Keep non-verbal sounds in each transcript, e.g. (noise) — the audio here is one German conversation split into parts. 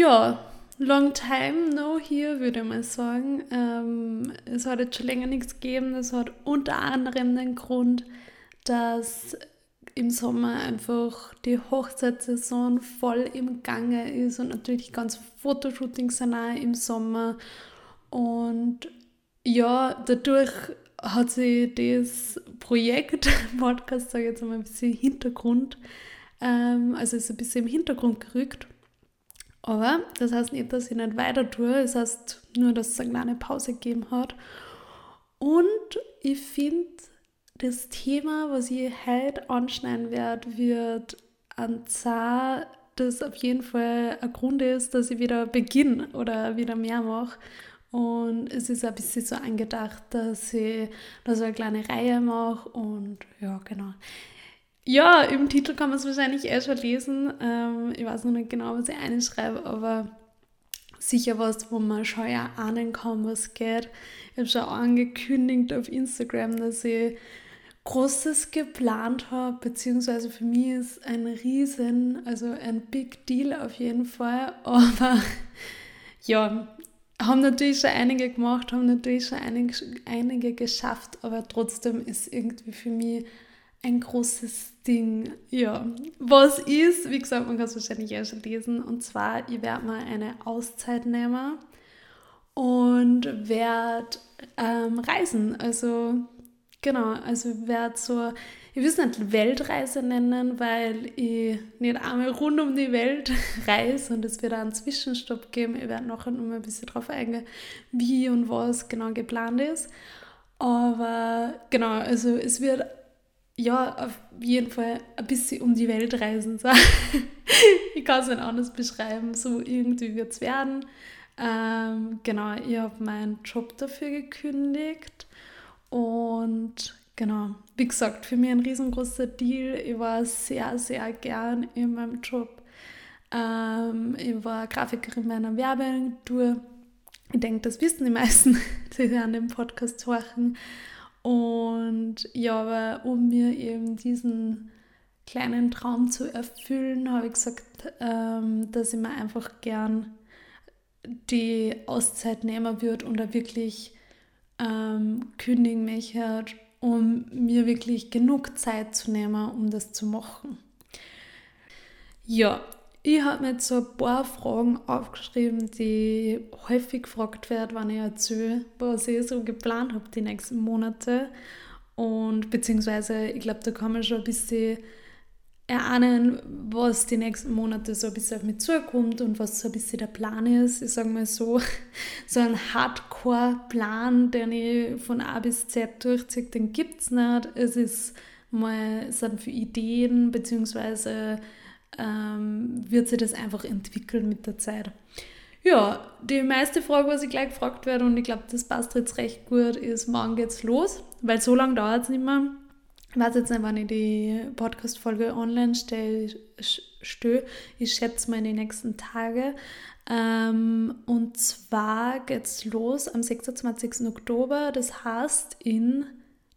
ja, long time no here, würde mal sagen. Ähm, es hat jetzt schon länger nichts gegeben. Das hat unter anderem den Grund, dass im Sommer einfach die Hochzeitssaison voll im Gange ist und natürlich ganz Fotoshootings sind auch im Sommer. Und ja, dadurch hat sich das Projekt (laughs) Podcast, sage ich jetzt einmal, ein bisschen Hintergrund, ähm, also ist ein bisschen im Hintergrund gerückt. Aber das heißt nicht, dass ich nicht weiter tue, das heißt nur, dass es eine kleine Pause gegeben hat. Und ich finde, das Thema, was ich heute anschneiden werde, wird ein Zahn, das auf jeden Fall ein Grund ist, dass ich wieder beginne oder wieder mehr mache. Und es ist ein bisschen so angedacht, dass ich da so eine kleine Reihe mache und ja, genau. Ja, im Titel kann man es wahrscheinlich eh schon lesen. Ähm, ich weiß noch nicht genau, was ich einschreibe, aber sicher was, wo man schon ja ahnen kann, was geht. Ich habe schon angekündigt auf Instagram, dass ich Großes geplant habe, beziehungsweise für mich ist ein Riesen, also ein Big Deal auf jeden Fall. (laughs) Aber ja, haben natürlich schon einige gemacht, haben natürlich schon einige, einige geschafft, aber trotzdem ist irgendwie für mich ein großes Ding. Ja, was ist, wie gesagt, man kann es wahrscheinlich auch schon lesen, und zwar, ich werde mal eine Auszeit nehmen und werde ähm, reisen. Also, genau, also werde so, ich will es nicht Weltreise nennen, weil ich nicht einmal rund um die Welt (laughs) reise und es wird einen Zwischenstopp geben. Ich werde nachher noch mal ein bisschen drauf eingehen, wie und was genau geplant ist. Aber genau, also es wird ja, auf jeden Fall ein bisschen um die Welt reisen. So. (laughs) ich kann es nicht anders beschreiben. So irgendwie wird es werden. Ähm, genau, ich habe meinen Job dafür gekündigt. Und genau, wie gesagt, für mich ein riesengroßer Deal. Ich war sehr, sehr gern in meinem Job. Ähm, ich war Grafikerin meiner Werbeagentur. Ich denke, das wissen die meisten, (laughs) die an dem Podcast horchen. Und ja, aber um mir eben diesen kleinen Traum zu erfüllen, habe ich gesagt, ähm, dass ich mir einfach gern die Auszeit nehmen würde und da wirklich ähm, kündigen möchte, um mir wirklich genug Zeit zu nehmen, um das zu machen. Ja, ich habe mir jetzt so ein paar Fragen aufgeschrieben, die häufig gefragt werden, wenn ich erzähle, was ich so geplant habe die nächsten Monate. Und beziehungsweise, ich glaube, da kann man schon ein bisschen erahnen, was die nächsten Monate so ein bisschen auf mich zukommt und was so ein bisschen der Plan ist. Ich sage mal so, (laughs) so ein Hardcore-Plan, den ich von A bis Z durchziehe, den gibt es nicht. Es ist mal, es sind für Ideen, beziehungsweise ähm, wird sich das einfach entwickeln mit der Zeit. Ja, die meiste Frage, was ich gleich gefragt werde, und ich glaube, das passt jetzt recht gut, ist, wann geht's los? Weil so lange dauert es nicht mehr. Ich weiß jetzt nicht, wann ich die Podcast-Folge online stelle. Ich schätze mal in den nächsten Tagen. Ähm, und zwar geht's los am 26. Oktober. Das heißt in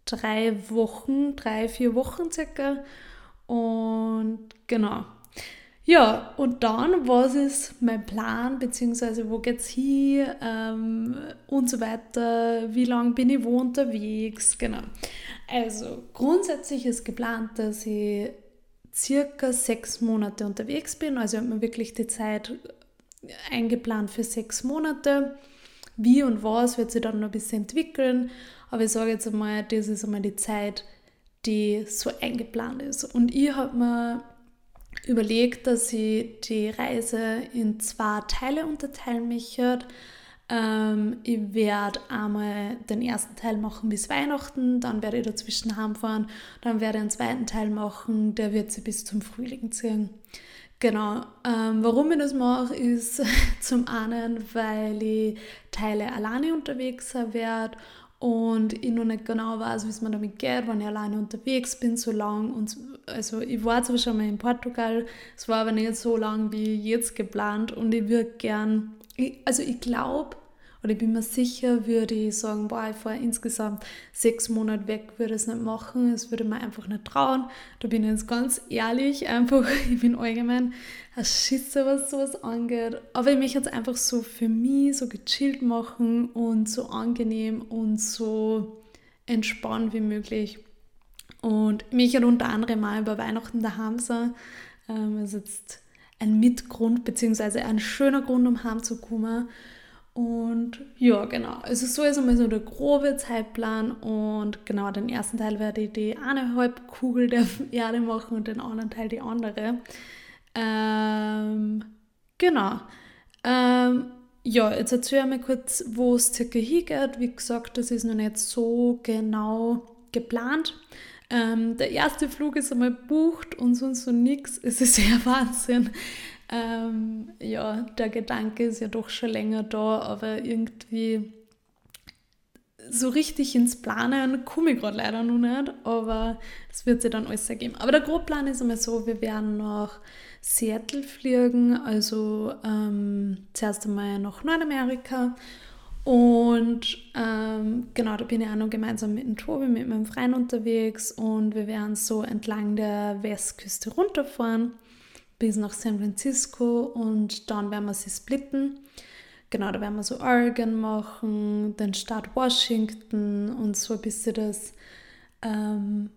drei Wochen, drei, vier Wochen circa. Und genau, ja, und dann, was ist mein Plan, beziehungsweise wo geht's hin ähm, und so weiter, wie lange bin ich wo unterwegs, genau. Also grundsätzlich ist geplant, dass ich circa sechs Monate unterwegs bin, also habe mir wirklich die Zeit eingeplant für sechs Monate. Wie und was wird sich dann noch ein bisschen entwickeln, aber ich sage jetzt einmal, das ist einmal die Zeit, die so eingeplant ist. Und ich habe mir überlegt, dass ich die Reise in zwei Teile unterteilen möchte. Ähm, ich werde einmal den ersten Teil machen bis Weihnachten, dann werde ich dazwischen heimfahren, dann werde ich einen zweiten Teil machen, der wird sich bis zum Frühling ziehen. Genau. Ähm, warum ich das mache, ist (laughs) zum einen, weil ich Teile alleine unterwegs sein werde und ich noch nicht genau weiß, wie es mir damit geht, wenn ich alleine unterwegs bin, so lang. Und also ich war zwar schon mal in Portugal, es war aber nicht so lang wie jetzt geplant und ich würde gern, ich, also ich glaube, oder ich bin mir sicher, würde ich sagen, boah, ich fahre insgesamt sechs Monate weg, würde es nicht machen, es würde mir einfach nicht trauen. Da bin ich jetzt ganz ehrlich, einfach, (laughs) ich bin allgemein ein Schisser, was sowas angeht. Aber ich möchte jetzt einfach so für mich so gechillt machen und so angenehm und so entspannt wie möglich. Und mich hat unter anderem mal über Weihnachten daheim sein. Ähm, ist jetzt ein Mitgrund, beziehungsweise ein schöner Grund, um heimzukommen. Und ja, genau. Also so ist einmal so der grobe Zeitplan. Und genau, den ersten Teil werde ich die eine Halbkugel der (laughs) Erde machen und den anderen Teil die andere. Ähm, genau. Ähm, ja, jetzt erzähle ich mal kurz, wo es circa hingeht. Wie gesagt, das ist noch nicht so genau geplant. Ähm, der erste Flug ist einmal bucht und sonst so nichts. Es ist (laughs) sehr Wahnsinn. Ähm, ja, der Gedanke ist ja doch schon länger da, aber irgendwie so richtig ins Planen komme ich gerade leider noch nicht, aber das wird sich dann alles ergeben. Aber der Grobplan ist einmal so, wir werden nach Seattle fliegen, also ähm, zuerst einmal nach Nordamerika und ähm, genau, da bin ich auch noch gemeinsam mit dem Tobi, mit meinem Freund unterwegs und wir werden so entlang der Westküste runterfahren bis nach San Francisco und dann werden wir sie splitten. Genau, da werden wir so Oregon machen, den Staat Washington und so ein bisschen das ähm,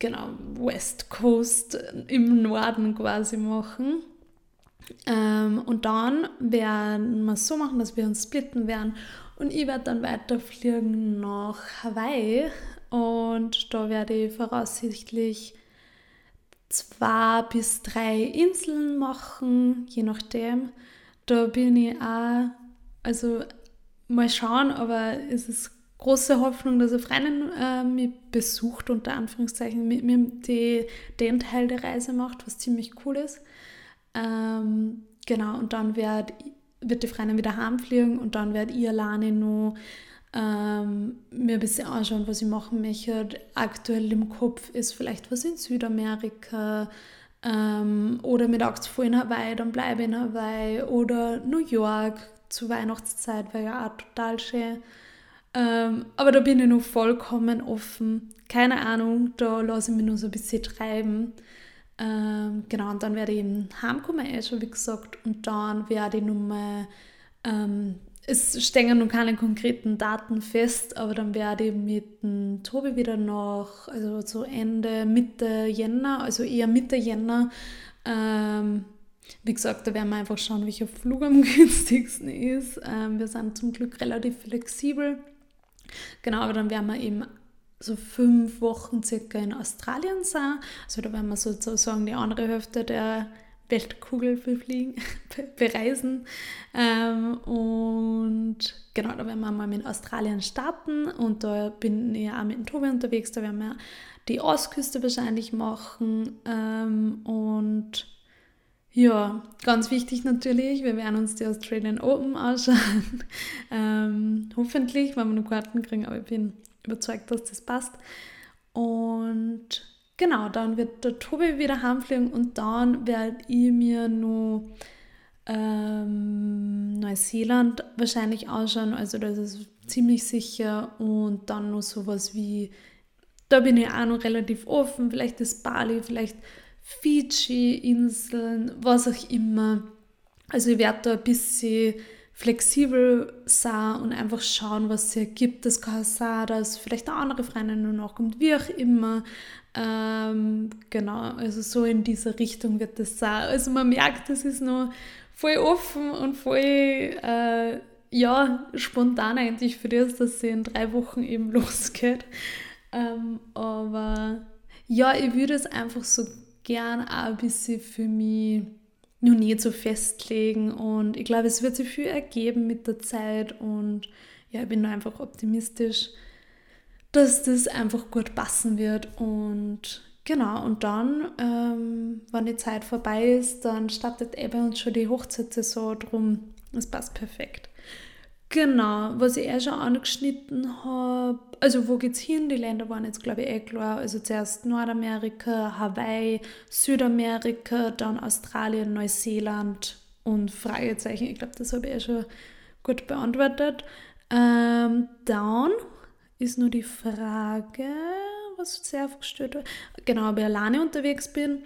genau, West Coast im Norden quasi machen. Ähm, und dann werden wir es so machen, dass wir uns splitten werden und ich werde dann weiterfliegen nach Hawaii und da werde ich voraussichtlich zwei bis drei Inseln machen, je nachdem. Da bin ich auch, also mal schauen, aber es ist große Hoffnung, dass eine Freundin äh, mich besucht, unter Anführungszeichen, mit mir die, den Teil der Reise macht, was ziemlich cool ist. Ähm, genau, und dann werd, wird die Freundin wieder heimfliegen und dann werde ich alleine nur ähm, mir ein bisschen anschauen, was ich machen möchte. Aktuell im Kopf ist vielleicht was in Südamerika ähm, oder mit Angst vor in Hawaii, dann bleibe ich in Hawaii oder New York zur Weihnachtszeit wäre ja auch total schön. Ähm, aber da bin ich noch vollkommen offen. Keine Ahnung, da lasse ich mich nur so ein bisschen treiben. Ähm, genau, und dann werde ich eben heimkommen, eh schon wie gesagt, und dann werde ich nochmal, ähm, es stehen noch keine konkreten Daten fest, aber dann werde ich mit dem Tobi wieder noch, also so Ende, Mitte Jänner, also eher Mitte Jänner, ähm, wie gesagt, da werden wir einfach schauen, welcher Flug am (laughs) günstigsten ist. Ähm, wir sind zum Glück relativ flexibel. Genau, aber dann werden wir eben so fünf Wochen circa in Australien sein. Also da werden wir sozusagen die andere Hälfte der Weltkugel befliegen, (laughs) bereisen. Ähm, und genau, da werden wir mal mit Australien starten und da bin ich auch mit dem Tobi unterwegs. Da werden wir die Ostküste wahrscheinlich machen ähm, und ja, ganz wichtig natürlich, wir werden uns die Australian Open anschauen. (laughs) ähm, hoffentlich, wenn wir noch Karten kriegen, aber ich bin überzeugt, dass das passt. Und genau, dann wird der Tobi wieder heimfliegen und dann werde ich mir nur ähm, Neuseeland wahrscheinlich anschauen. Also das ist ziemlich sicher. Und dann noch sowas wie, da bin ich auch noch relativ offen, vielleicht das Bali, vielleicht Fidschi-Inseln, was auch immer. Also ich werde da ein bisschen flexibel sein und einfach schauen, was es ergibt. Das kann sein, dass vielleicht eine andere Freundin nur noch kommt, wie auch immer. Ähm, genau, also so in diese Richtung wird das sein. Also man merkt, das ist noch voll offen und voll, äh, ja, spontan eigentlich für das, dass sie in drei Wochen eben (laughs) losgeht. Ähm, aber ja, ich würde es einfach so gern auch ein bisschen für mich noch nicht so festlegen und ich glaube, es wird sich viel ergeben mit der Zeit und ja, ich bin einfach optimistisch, dass das einfach gut passen wird und genau, und dann, ähm, wenn die Zeit vorbei ist, dann startet eh bei uns schon die Hochzeitssaison, drum, es passt perfekt. Genau, was ich eh schon angeschnitten habe, also wo geht's hin? Die Länder waren jetzt, glaube ich, eh klar. Also zuerst Nordamerika, Hawaii, Südamerika, dann Australien, Neuseeland und Fragezeichen. Ich glaube, das habe ich eh schon gut beantwortet. Ähm, dann ist nur die Frage, was sehr gestellt wird. Genau, ob ich alleine unterwegs bin.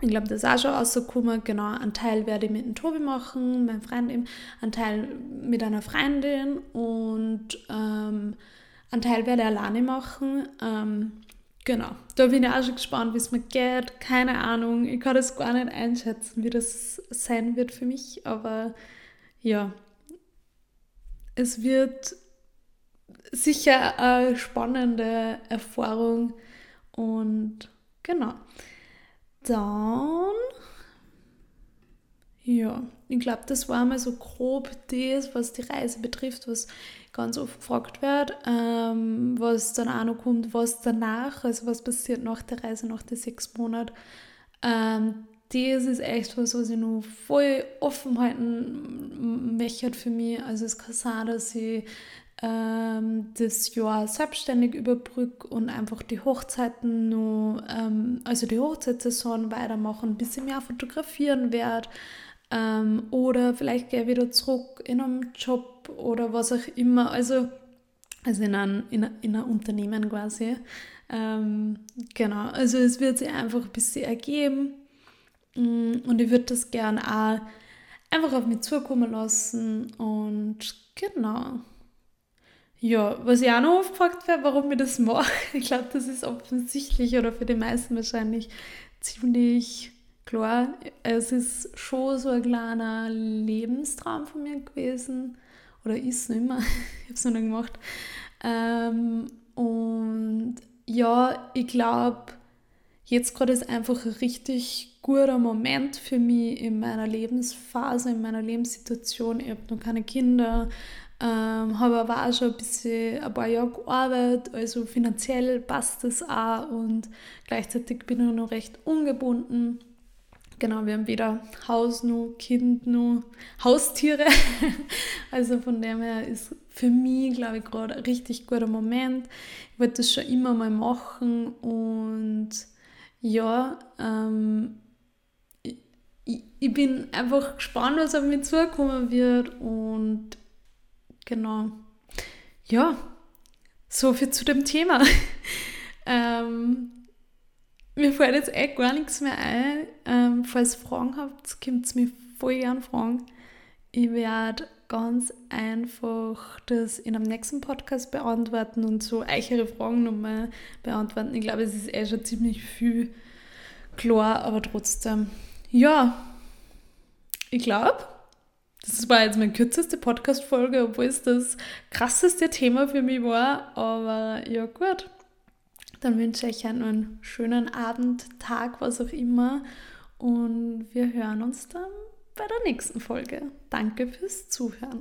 Ich glaube, das ist auch schon rausgekommen. Genau, einen Teil werde ich mit dem Tobi machen, meinem Freund eben, einen Teil mit einer Freundin und ähm, einen Teil werde ich alleine machen. Ähm, genau, da bin ich auch schon gespannt, wie es mir geht. Keine Ahnung, ich kann das gar nicht einschätzen, wie das sein wird für mich, aber ja, es wird sicher eine spannende Erfahrung und genau. Dann, ja, ich glaube, das war mal so grob das, was die Reise betrifft, was ganz oft gefragt wird. Ähm, was dann auch noch kommt, was danach, also was passiert nach der Reise, nach den sechs Monaten. Ähm, das ist echt was, was ich noch voll offen halten möchte für mich. Also es kann sein, dass ich ähm, das Jahr selbstständig überbrücke und einfach die Hochzeiten nur, ähm, also die Hochzeitssaison weitermachen, ein bisschen mehr fotografieren werde. Ähm, oder vielleicht gehe ich wieder zurück in einen Job oder was auch immer. Also, also in ein, in in Unternehmen quasi. Ähm, genau, also es wird sich einfach ein bisschen ergeben. Mm, und ich würde das gerne auch einfach auf mich zukommen lassen. Und genau. Ja, was ich auch noch oft gefragt werde, warum (laughs) ich das mache, ich glaube, das ist offensichtlich oder für die meisten wahrscheinlich ziemlich klar. Es ist schon so ein kleiner Lebenstraum von mir gewesen. Oder ist es nicht mehr. ich habe es noch nicht gemacht. Ähm, und ja, ich glaube, jetzt gerade ist einfach ein richtig guter Moment für mich in meiner Lebensphase, in meiner Lebenssituation. Ich habe noch keine Kinder, ähm, habe aber auch schon ein bisschen ein paar Jahre gearbeitet, also finanziell passt das auch und gleichzeitig bin ich noch recht ungebunden. Genau, wir haben weder Haus noch Kind noch Haustiere. (laughs) also von dem her ist für mich, glaube ich, gerade ein richtig guter Moment. Ich wollte das schon immer mal machen und ja, ähm, ich, ich bin einfach gespannt, was auf mich zukommen wird und Genau. Ja, so viel zu dem Thema. (laughs) ähm, mir fällt jetzt echt gar nichts mehr ein. Ähm, falls ihr Fragen habt, könnt ihr mich voll gerne fragen. Ich werde ganz einfach das in einem nächsten Podcast beantworten und so eichere Fragen nochmal beantworten. Ich glaube, es ist eh schon ziemlich viel klar, aber trotzdem. Ja, ich glaube, das war jetzt meine kürzeste Podcast-Folge, obwohl es das krasseste Thema für mich war. Aber ja, gut. Dann wünsche ich euch einen schönen Abend, Tag, was auch immer. Und wir hören uns dann bei der nächsten Folge. Danke fürs Zuhören.